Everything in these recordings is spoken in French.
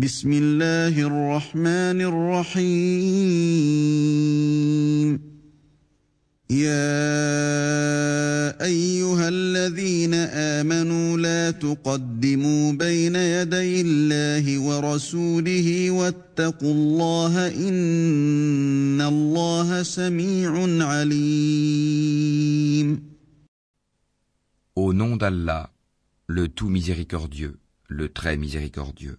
بسم الله الرحمن الرحيم يا أيها الذين آمنوا لا تقدموا بين يدي الله ورسوله واتقوا الله إن الله سميع عليم Au nom d'Allah, le tout miséricordieux, le très miséricordieux.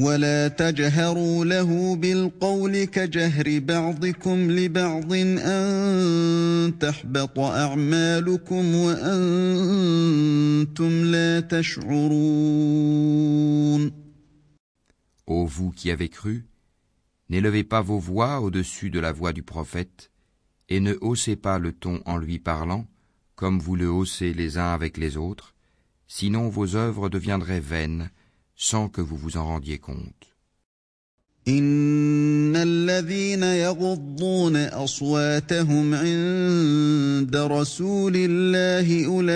ولا تجهروا له بالقول كجهر بعضكم لبعض ان تحبط اعمالكم وانتم لا تشعرون Ô vous qui avez cru, n'élevez pas vos voix au-dessus de la voix du prophète, et ne haussez pas le ton en lui parlant, comme vous le haussez les uns avec les autres, sinon vos œuvres deviendraient vaines, sans que vous vous en rendiez compte. ان الذين يغضون اصواتهم عند رسول الله اولئك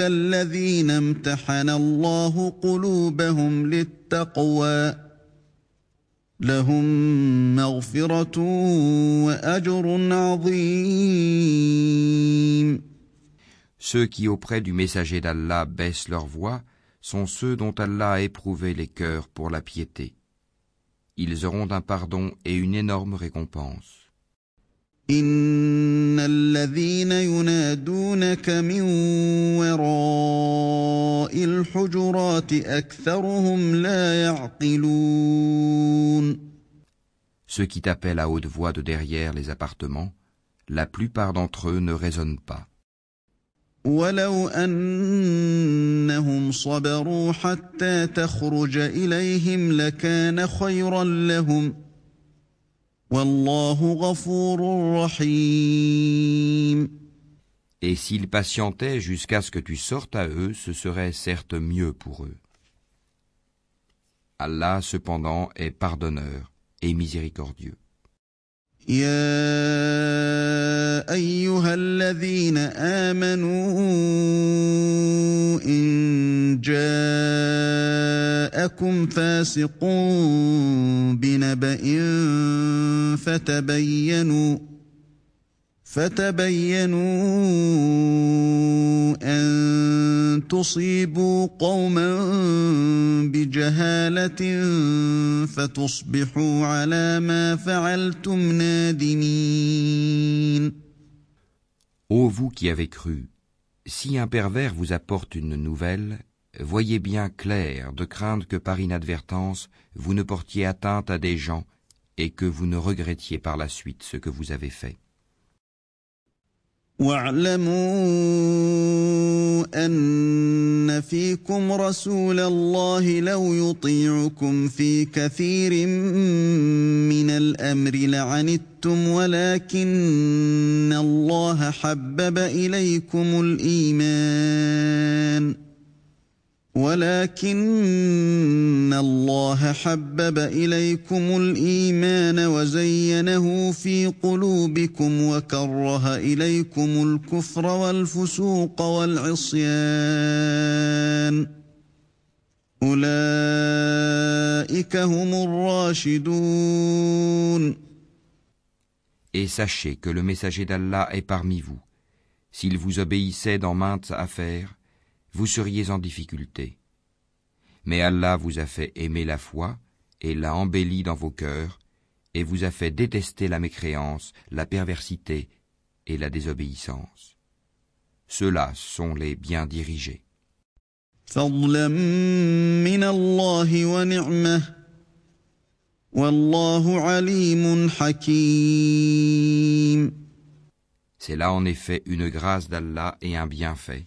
الذين امتحن الله قلوبهم للتقوى لهم مغفره واجر عظيم Ceux qui auprès du messager d'Allah baissent leur voix sont ceux dont Allah a éprouvé les cœurs pour la piété. Ils auront un pardon et une énorme récompense. ان الذين ينادونك من وراء الحجرات اكثرهم لا يعقلون Ceux qui t'appellent à haute voix de derrière les appartements, la plupart d'entre eux ne raisonnent pas. ولو انهم صبروا حتى تخرج اليهم لكان خيرا لهم والله غفور رحيم Et s'ils patientaient jusqu'à ce que tu sortes à eux, ce serait certes mieux pour eux. Allah cependant est pardonneur et miséricordieux. يا أيها الذين آمنوا إن جاءكم فاسق بنبأ فتبينوا فتبينوا ان تصيبوا قوما بجهاله فتصبحوا على ما فعلتم نادمين Ô vous qui avez cru, si un pervers vous apporte une nouvelle, voyez bien clair de craindre que par inadvertance vous ne portiez atteinte à des gens et que vous ne regrettiez par la suite ce que vous avez fait. واعلموا أن فيكم رسول الله لو يطيعكم في كثير من الأمر لعنتم ولكن الله حبب إليكم الإيمان. ولكن الله حبب إليكم الإيمان وزينه في قلوبكم وكره إليكم الكفر والفسوق والعصيان أولئك هم الراشدون Et sachez que le messager d'Allah est parmi vous. S'il vous obéissait dans maintes affaires, vous seriez en difficulté. Mais Allah vous a fait aimer la foi et l'a embellie dans vos cœurs, et vous a fait détester la mécréance, la perversité et la désobéissance. Ceux-là sont les bien dirigés. C'est là en effet une grâce d'Allah et un bienfait.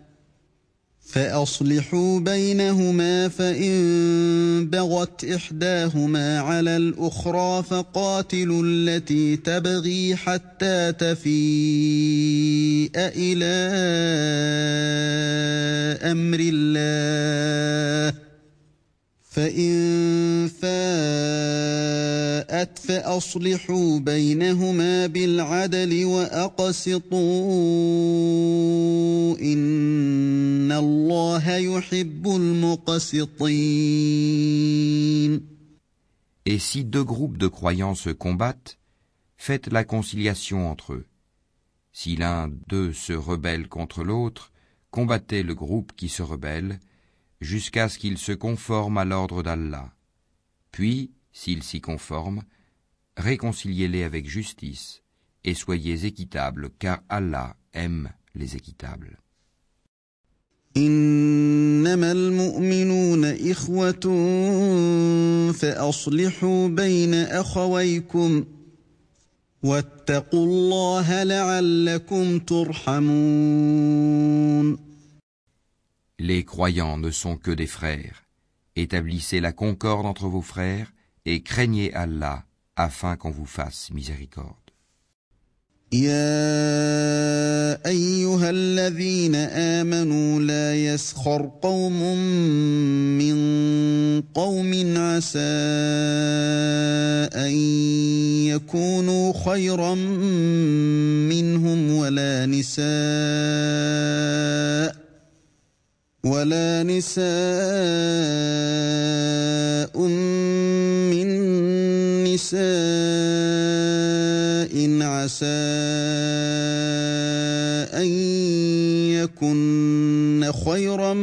فأصلحوا بينهما فإن بغت إحداهما على الأخرى فقاتلوا التي تبغي حتى تفيء إلى أمر الله. فإن فاءت فأصلحوا بينهما بالعدل وأقسطوا إن الله يحب المقسطين Et si deux groupes de croyants se combattent, faites la conciliation entre eux. Si l'un d'eux se rebelle contre l'autre, combattez le groupe qui se rebelle, jusqu'à ce qu'il se conforme à l'ordre d'Allah. Puis, s'il s'y conforme, réconciliez-les avec justice et soyez équitables, car Allah aime les équitables. Les croyants ne sont que des frères. Établissez la concorde entre vos frères et craignez Allah afin qu'on vous fasse miséricorde. يا ايها الذين امنوا لا يسخر قوم من قوم عسى ان يكونوا خيرا منهم ولا نساء ولا نساء من نساء عسى أن يكن خيرا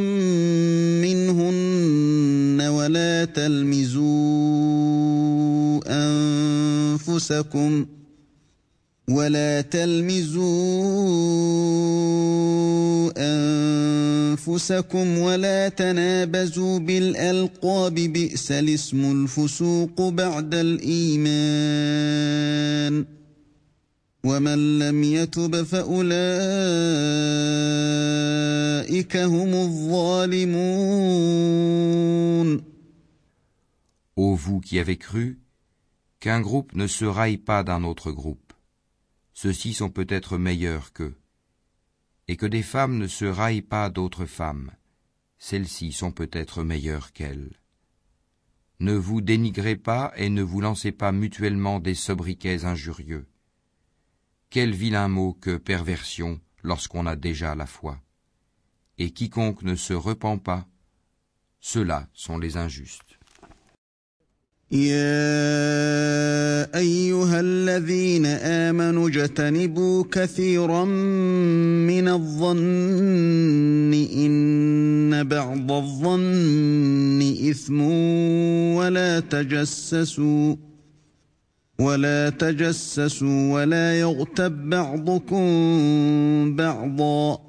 منهن ولا تلمزوا أنفسكم ولا تلمزوا أنفسكم ولا تنابزوا بالألقاب بئس الاسم الفسوق بعد الإيمان ومن لم يتب فأولئك هم الظالمون Ô vous qui avez cru, qu'un groupe ne se raille pas d'un autre groupe. Ceux-ci sont peut-être meilleurs qu'eux. Et que des femmes ne se raillent pas d'autres femmes. Celles-ci sont peut-être meilleures qu'elles. Ne vous dénigrez pas et ne vous lancez pas mutuellement des sobriquets injurieux. Quel vilain mot que perversion lorsqu'on a déjà la foi. Et quiconque ne se repent pas, ceux-là sont les injustes. يا أيها الذين آمنوا اجتنبوا كثيرا من الظن إن بعض الظن إثم ولا تجسسوا ولا تجسسوا ولا يغتب بعضكم بعضا.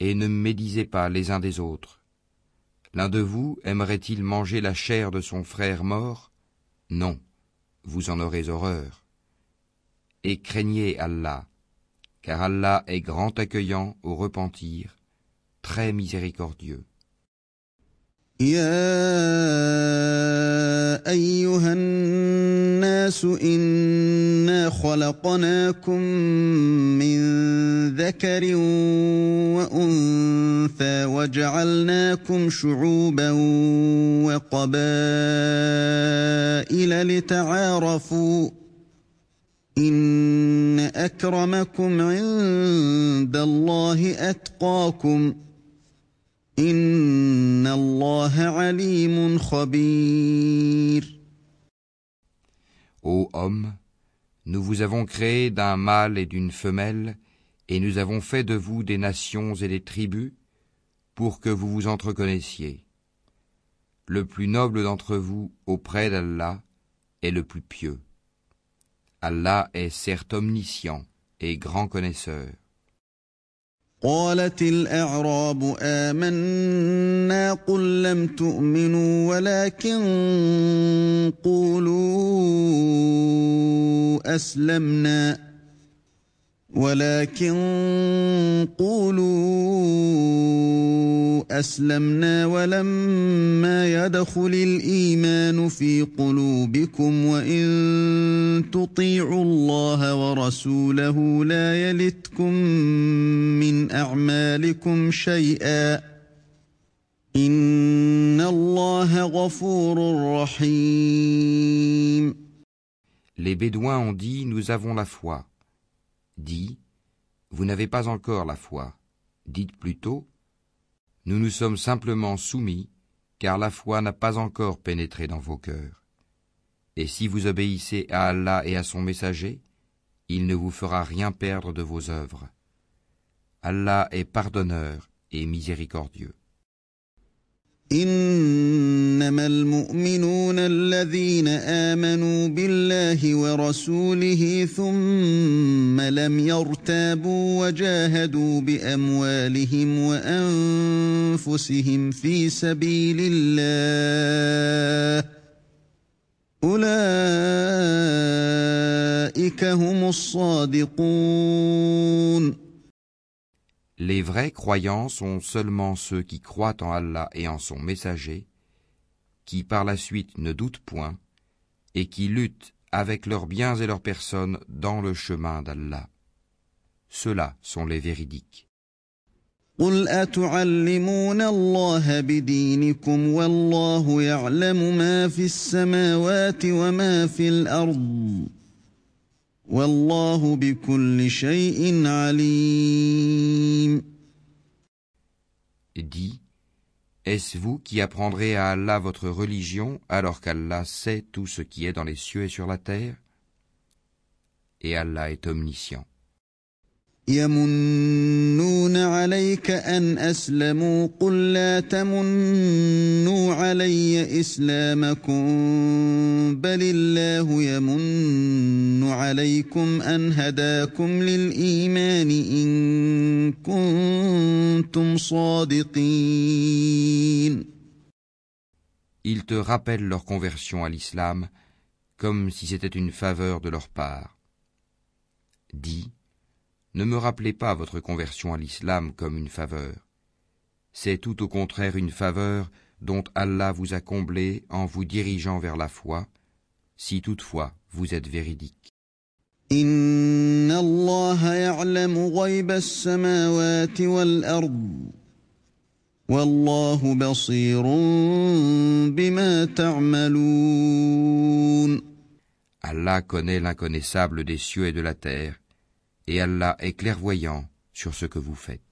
et ne médisez pas les uns des autres. L'un de vous aimerait-il manger la chair de son frère mort? Non, vous en aurez horreur. Et craignez Allah, car Allah est grand accueillant au repentir, très miséricordieux. يا أيها الناس إنا خلقناكم من ذكر وأنثى وجعلناكم شعوبا وقبائل لتعارفوا إن أكرمكم عند الله أتقاكم Ô homme, nous vous avons créé d'un mâle et d'une femelle, et nous avons fait de vous des nations et des tribus, pour que vous vous entreconnaissiez. Le plus noble d'entre vous auprès d'Allah est le plus pieux. Allah est certes omniscient et grand connaisseur. قالت الأعراب آمنا قل لم تؤمنوا ولكن قولوا أسلمنا ولكن قولوا أسلمنا ولما يدخل الإيمان في قلوبكم وإن تطيعوا الله ورسوله لا يلتكم من أعمالكم شيئا إن الله غفور رحيم Les Bédouins ont dit Nous avons la foi. Dit Vous n'avez pas encore la foi. Dites plutôt nous nous sommes simplement soumis, car la foi n'a pas encore pénétré dans vos cœurs. Et si vous obéissez à Allah et à son messager, il ne vous fera rien perdre de vos œuvres. Allah est pardonneur et miséricordieux. إنما المؤمنون الذين آمنوا بالله ورسوله ثم لم يرتابوا وجاهدوا بأموالهم وأنفسهم في سبيل الله أولئك هم الصادقون Les vrais croyants sont seulement ceux qui croient en Allah et en son messager, qui par la suite ne doutent point, et qui luttent avec leurs biens et leurs personnes dans le chemin d'Allah. Ceux-là sont les véridiques. Dis, est-ce vous qui apprendrez à Allah votre religion alors qu'Allah sait tout ce qui est dans les cieux et sur la terre? Et Allah est omniscient. يمنون عليك أن أسلموا قل لا تمنوا علي إسلامكم بل الله يمن عليكم أن هداكم للإيمان إن كنتم صادقين Ils te rappellent leur conversion à l'islam comme si c'était une faveur de leur part. Dis, Ne me rappelez pas votre conversion à l'islam comme une faveur. C'est tout au contraire une faveur dont Allah vous a comblé en vous dirigeant vers la foi, si toutefois vous êtes véridique. Allah connaît l'inconnaissable des cieux et de la terre, et Allah est clairvoyant sur ce que vous faites.